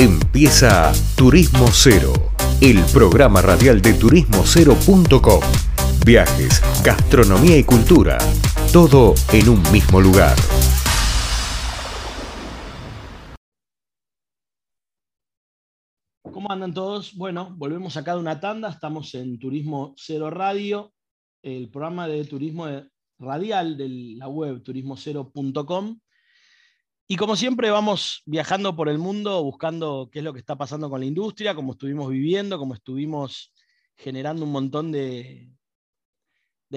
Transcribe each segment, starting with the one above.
Empieza Turismo Cero, el programa radial de turismocero.com. Viajes, gastronomía y cultura, todo en un mismo lugar. ¿Cómo andan todos? Bueno, volvemos acá de una tanda, estamos en Turismo Cero Radio, el programa de turismo radial de la web turismocero.com. Y como siempre vamos viajando por el mundo buscando qué es lo que está pasando con la industria, cómo estuvimos viviendo, cómo estuvimos generando un montón de,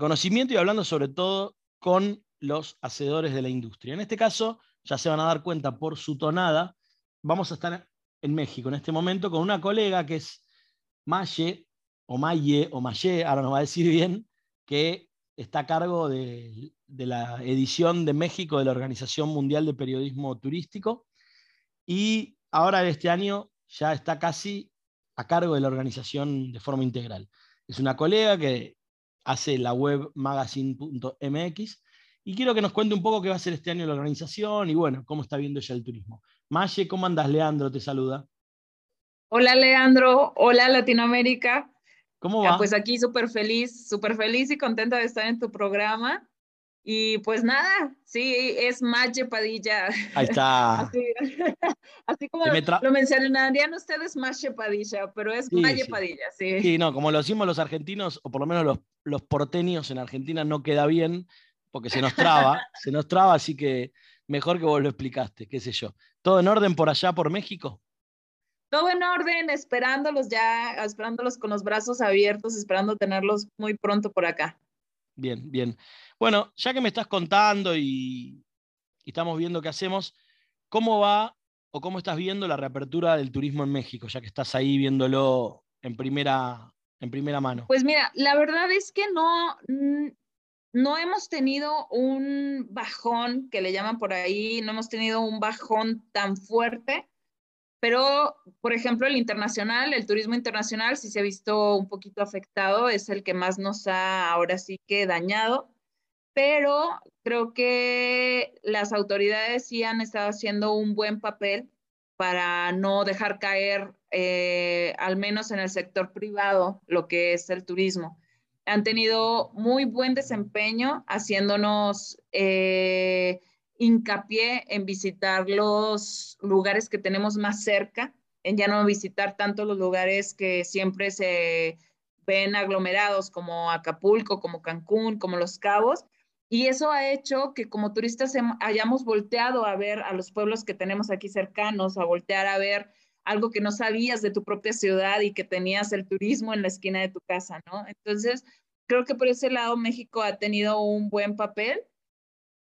conocimiento y hablando sobre todo con los hacedores de la industria. En este caso, ya se van a dar cuenta por su tonada, vamos a estar en México en este momento con una colega que es Maye, o Maye, o Maye, ahora nos va a decir bien, que está a cargo de, la edición de México de la Organización Mundial de Periodismo Turístico y ahora este año ya está casi a cargo de la organización de forma integral. Es una colega que hace la web magazine.mx y quiero que nos cuente un poco qué va a ser este año la organización y bueno, cómo está viendo ella el turismo. Maye, ¿cómo andas? Leandro te saluda. Hola Leandro, hola Latinoamérica. ¿Cómo va? pues aquí súper feliz, súper feliz y contenta de estar en tu programa. Y pues nada, sí, es Maye Padilla. Ahí está. así, como lo mencionarían ustedes, Maye Padilla, pero es Maye Padilla, sí. Sí, no, como lo decimos los argentinos, o por lo menos los, los porteños en Argentina, no queda bien, porque se nos traba, se nos traba, así que mejor que vos lo explicaste, qué sé yo. ¿Todo en orden por allá, por México? Todo en orden, esperándolos ya, esperándolos con los brazos abiertos, esperando tenerlos muy pronto por acá. Bien, bien. Bueno, ya que me estás contando y, estamos viendo qué hacemos, ¿cómo va o cómo estás viendo la reapertura del turismo en México, ya que estás ahí viéndolo en primera, en primera mano? Pues mira, la verdad es que no, no hemos tenido un bajón, que le llaman por ahí, no hemos tenido un bajón tan fuerte pero, por ejemplo, el internacional, el turismo internacional, sí se ha visto un poquito afectado, es el que más nos ha ahora sí que dañado, pero creo que las autoridades sí han estado haciendo un buen papel para no dejar caer, eh, al menos en el sector privado, lo que es el turismo. Han tenido muy buen desempeño haciéndonos... Eh, hincapié en visitar los lugares que tenemos más cerca, en ya no visitar tanto los lugares que siempre se ven aglomerados como Acapulco, como Cancún, como Los Cabos. Y eso ha hecho que como turistas hayamos volteado a ver a los pueblos que tenemos aquí cercanos, a voltear a ver algo que no sabías de tu propia ciudad y que tenías el turismo en la esquina de tu casa, ¿no? Entonces, creo que por ese lado México ha tenido un buen papel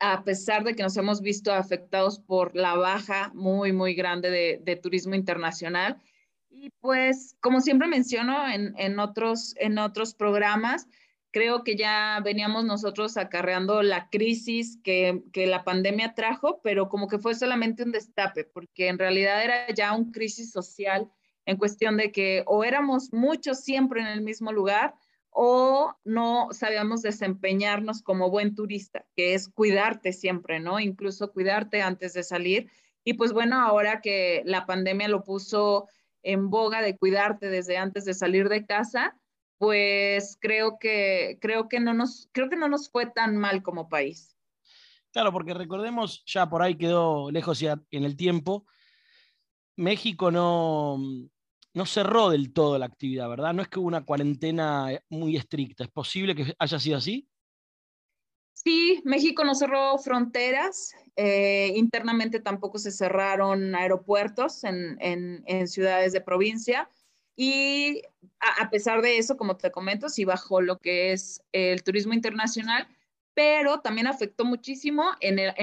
a pesar de que nos hemos visto afectados por la baja muy, muy grande de, turismo internacional. Y pues, como siempre menciono en, otros, en otros programas, creo que ya veníamos nosotros acarreando la crisis que, que, la pandemia trajo, pero como que fue solamente un destape, porque en realidad era ya un crisis social en cuestión de que o éramos muchos siempre en el mismo lugar o no sabíamos desempeñarnos como buen turista, que es cuidarte siempre, ¿no? Incluso cuidarte antes de salir. Y pues bueno, ahora que la pandemia lo puso en boga de cuidarte desde antes de salir de casa, pues creo que creo que no nos creo que no nos fue tan mal como país. Claro, porque recordemos, ya por ahí quedó lejos ya en el tiempo, México no, no cerró del todo la actividad, ¿verdad? No es que hubo una cuarentena eh, muy estricta. ¿Es posible que haya sido así? Sí, México no cerró fronteras. Eh, internamente tampoco se cerraron aeropuertos en, ciudades de provincia. Y a, pesar de eso, como te comento, sí bajó lo que es el turismo internacional, pero también afectó muchísimo en, la,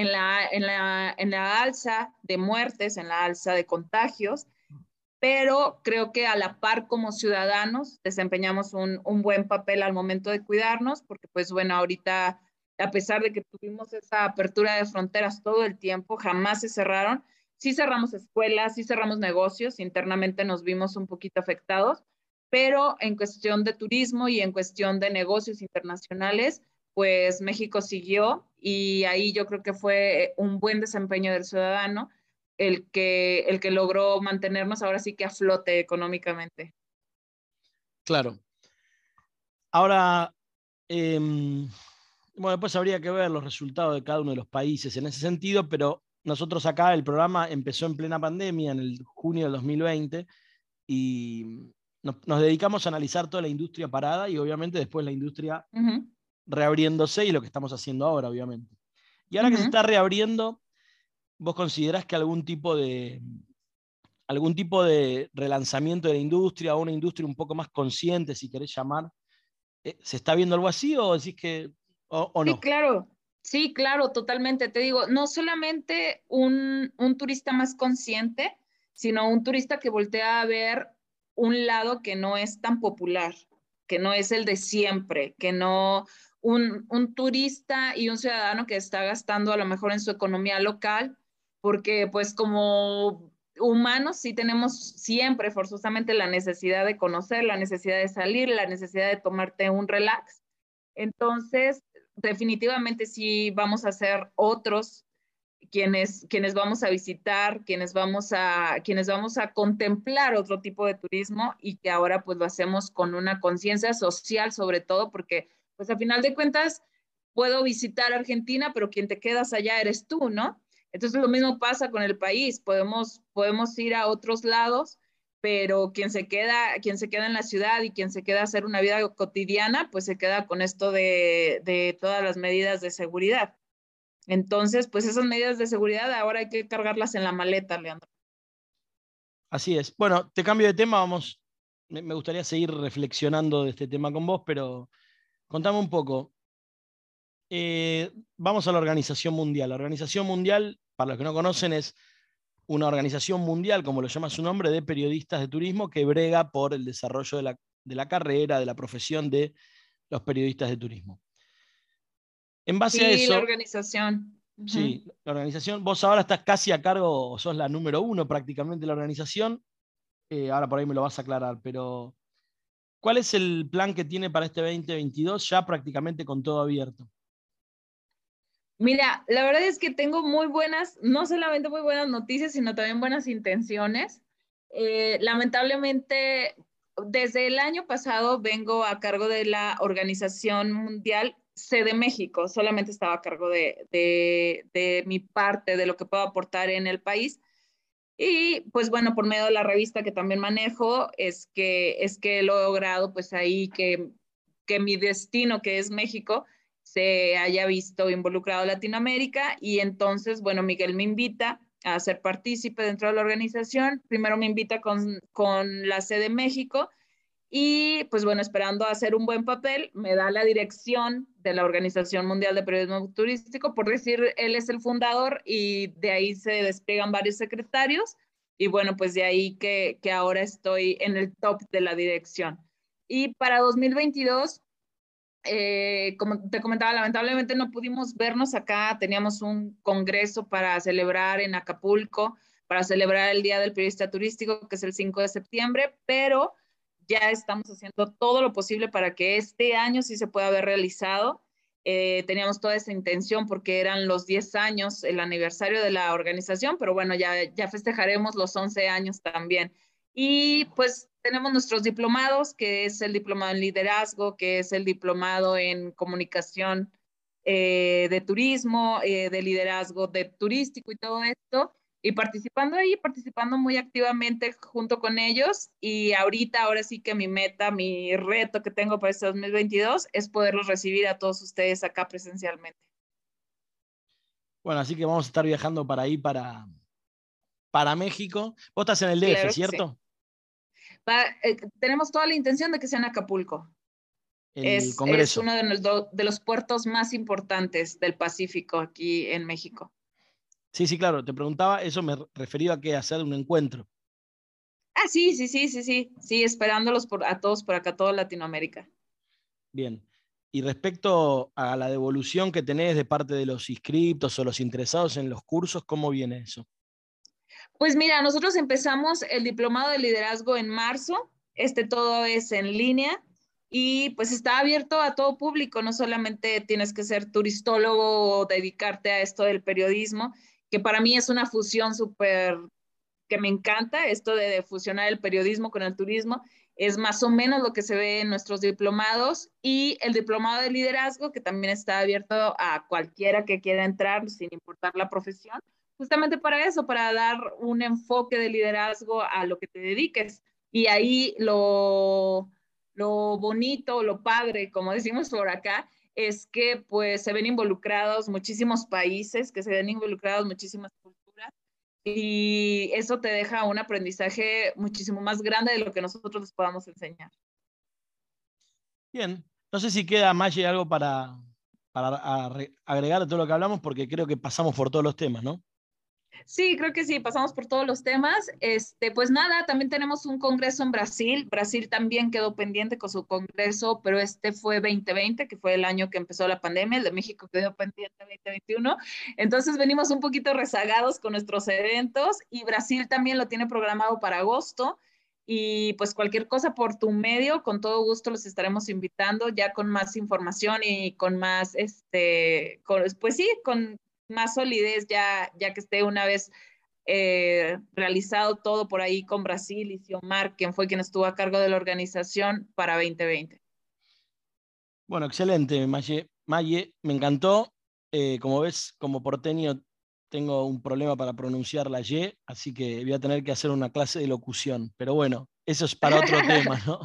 en la alza de muertes, en la alza de contagios pero creo que a la par como ciudadanos desempeñamos un, buen papel al momento de cuidarnos, porque pues bueno, ahorita, a pesar de que tuvimos esa apertura de fronteras todo el tiempo, jamás se cerraron, sí cerramos escuelas, sí cerramos negocios, internamente nos vimos un poquito afectados, pero en cuestión de turismo y en cuestión de negocios internacionales, pues México siguió y ahí yo creo que fue un buen desempeño del ciudadano el que, el que logró mantenernos ahora sí que a flote económicamente. Claro. Ahora, em, bueno, después habría que ver los resultados de cada uno de los países en ese sentido, pero nosotros acá el programa empezó en plena pandemia, en el junio del 2020, y nos, dedicamos a analizar toda la industria parada y obviamente después la industria reabriéndose y lo que estamos haciendo ahora, obviamente. Y ahora que se está reabriendo, ¿vos considerás que algún tipo de algún tipo de relanzamiento de la industria o una industria un poco más consciente, si querés llamar, eh, ¿se está viendo algo así o decís que o, no? Sí, claro. Sí, claro, totalmente. Te digo, no solamente un, un turista más consciente, sino un turista que voltea a ver un lado que no es tan popular, que no es el de siempre, que no, un, un, turista y un ciudadano que está gastando a lo mejor en su economía local, porque pues como humanos sí tenemos siempre forzosamente la necesidad de conocer, la necesidad de salir, la necesidad de tomarte un relax. Entonces, definitivamente sí vamos a ser otros quienes, quienes vamos a visitar, quienes vamos a, quienes vamos a contemplar otro tipo de turismo y que ahora pues lo hacemos con una conciencia social sobre todo porque pues a final de cuentas puedo visitar Argentina, pero quien te quedas allá eres tú, ¿no? Entonces lo mismo pasa con el país, podemos, podemos ir a otros lados, pero quien se, queda, quien se queda en la ciudad y quien se queda a hacer una vida cotidiana, pues se queda con esto de, de todas las medidas de seguridad. Entonces, pues esas medidas de seguridad ahora hay que cargarlas en la maleta, Leandro. Así es. Bueno, te cambio de tema, vamos, me gustaría seguir reflexionando de este tema con vos, pero contame un poco. Eh, vamos a la Organización Mundial. La Organización Mundial, para los que no conocen, es una organización mundial, como lo llama su nombre, de periodistas de turismo que brega por el desarrollo de la, de la carrera, de la profesión de los periodistas de turismo. En base a eso. la organización. Sí, la organización. Vos ahora estás casi a cargo, sos la número uno prácticamente de la organización. Eh, ahora por ahí me lo vas a aclarar, pero ¿cuál es el plan que tiene para este 2022 ya prácticamente con todo abierto? Mira, la verdad es que tengo muy buenas, no solamente muy buenas noticias, sino también buenas intenciones. Eh, lamentablemente, desde el año pasado vengo a cargo de la Organización Mundial de México, solamente estaba a cargo de, de, mi parte, de lo que puedo aportar en el país. Y pues bueno, por medio de la revista que también manejo, es que, es que he logrado pues ahí que, que mi destino, que es México, se haya visto involucrado Latinoamérica. Y entonces, bueno, Miguel me invita a ser partícipe dentro de la organización. Primero me invita con, con la sede México y pues bueno, esperando hacer un buen papel, me da la dirección de la Organización Mundial de Periodismo Turístico, por decir, él es el fundador y de ahí se despliegan varios secretarios. Y bueno, pues de ahí que, que ahora estoy en el top de la dirección. Y para 2022, eh, como te comentaba, lamentablemente no pudimos vernos acá. Teníamos un congreso para celebrar en Acapulco, para celebrar el Día del Periodista Turístico, que es el 5 de septiembre, pero ya estamos haciendo todo lo posible para que este año sí se pueda haber realizado. Eh, teníamos toda esa intención porque eran los 10 años, el aniversario de la organización, pero bueno, ya, ya festejaremos los 11 años también. Y pues tenemos nuestros diplomados, que es el diplomado en liderazgo, que es el diplomado en comunicación eh, de turismo, eh, de liderazgo de turístico y todo esto y participando ahí, participando muy activamente junto con ellos. Y ahorita, ahora sí que mi meta, mi reto que tengo para este 2022 es poderlos recibir a todos ustedes acá presencialmente. Bueno, así que vamos a estar viajando para ahí, para, para México. Vos estás en el DF, ¿cierto? Eh, tenemos toda la intención de que sea en Acapulco. es, es, uno de los, de los puertos más importantes del Pacífico aquí en México. Sí, sí, claro, te preguntaba, eso me refería a que hacer un encuentro. Ah, sí, sí, sí, sí, sí, sí, esperándolos por, a todos por acá, toda Latinoamérica. Bien. Y respecto a la devolución que tenés de parte de los inscriptos o los interesados en los cursos, ¿cómo viene eso? Pues mira, nosotros empezamos el diplomado de liderazgo en marzo, este todo es en línea y pues está abierto a todo público, no solamente tienes que ser turistólogo o dedicarte a esto del periodismo, que para mí es una fusión súper que me encanta, esto de fusionar el periodismo con el turismo, es más o menos lo que se ve en nuestros diplomados y el diplomado de liderazgo, que también está abierto a cualquiera que quiera entrar sin importar la profesión, justamente para eso, para dar un enfoque de liderazgo a lo que te dediques. Y ahí lo, lo bonito, lo padre, como decimos por acá, es que pues se ven involucrados muchísimos países, que se ven involucrados muchísimas culturas y eso te deja un aprendizaje muchísimo más grande de lo que nosotros les podamos enseñar. Bien, no sé si queda más algo para, para agregar a todo lo que hablamos, porque creo que pasamos por todos los temas, ¿no? Sí, creo que sí, pasamos por todos los temas. Este, pues nada, también tenemos un congreso en Brasil. Brasil también quedó pendiente con su congreso, pero este fue 2020, que fue el año que empezó la pandemia. El de México quedó pendiente 2021. Entonces venimos un poquito rezagados con nuestros eventos y Brasil también lo tiene programado para agosto. Y pues cualquier cosa por tu medio, con todo gusto los estaremos invitando ya con más información y con más, este, pues sí, con más solidez ya, ya que esté una vez eh, realizado todo por ahí con Brasil y Xiomar, quien fue quien estuvo a cargo de la organización para 2020. Bueno, excelente, Maye. Maye me encantó. Eh, como ves, como porteño tengo un problema para pronunciar la Y, así que voy a tener que hacer una clase de locución. Pero bueno, eso es para otro tema, ¿no?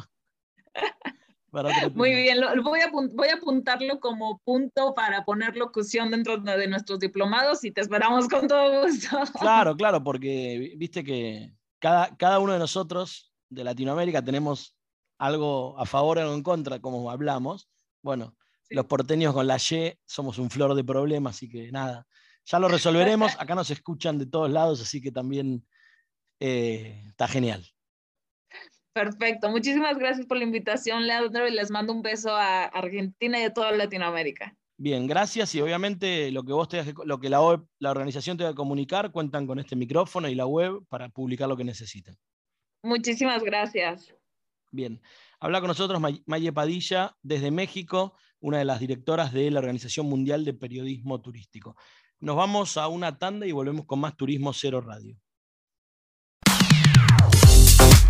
Muy bien, voy, a, voy, a, apuntarlo como punto para poner locución dentro de nuestros diplomados y te esperamos con todo gusto. Claro, claro, porque viste que cada, cada uno de nosotros de Latinoamérica tenemos algo a favor o en contra, como hablamos. Bueno, los porteños con la Y somos un flor de problemas, así que nada, ya lo resolveremos. Acá nos escuchan de todos lados, así que también eh, está genial. Perfecto. Muchísimas gracias por la invitación, Leandro, y les mando un beso a Argentina y a toda Latinoamérica. Bien, gracias. Y obviamente lo que vos te, lo que la, la organización te va a comunicar, cuentan con este micrófono y la web para publicar lo que necesiten. Muchísimas gracias. Bien. Habla con nosotros Maye Padilla desde México, una de las directoras de la Organización Mundial de Periodismo Turístico. Nos vamos a una tanda y volvemos con más Turismo Cero Radio.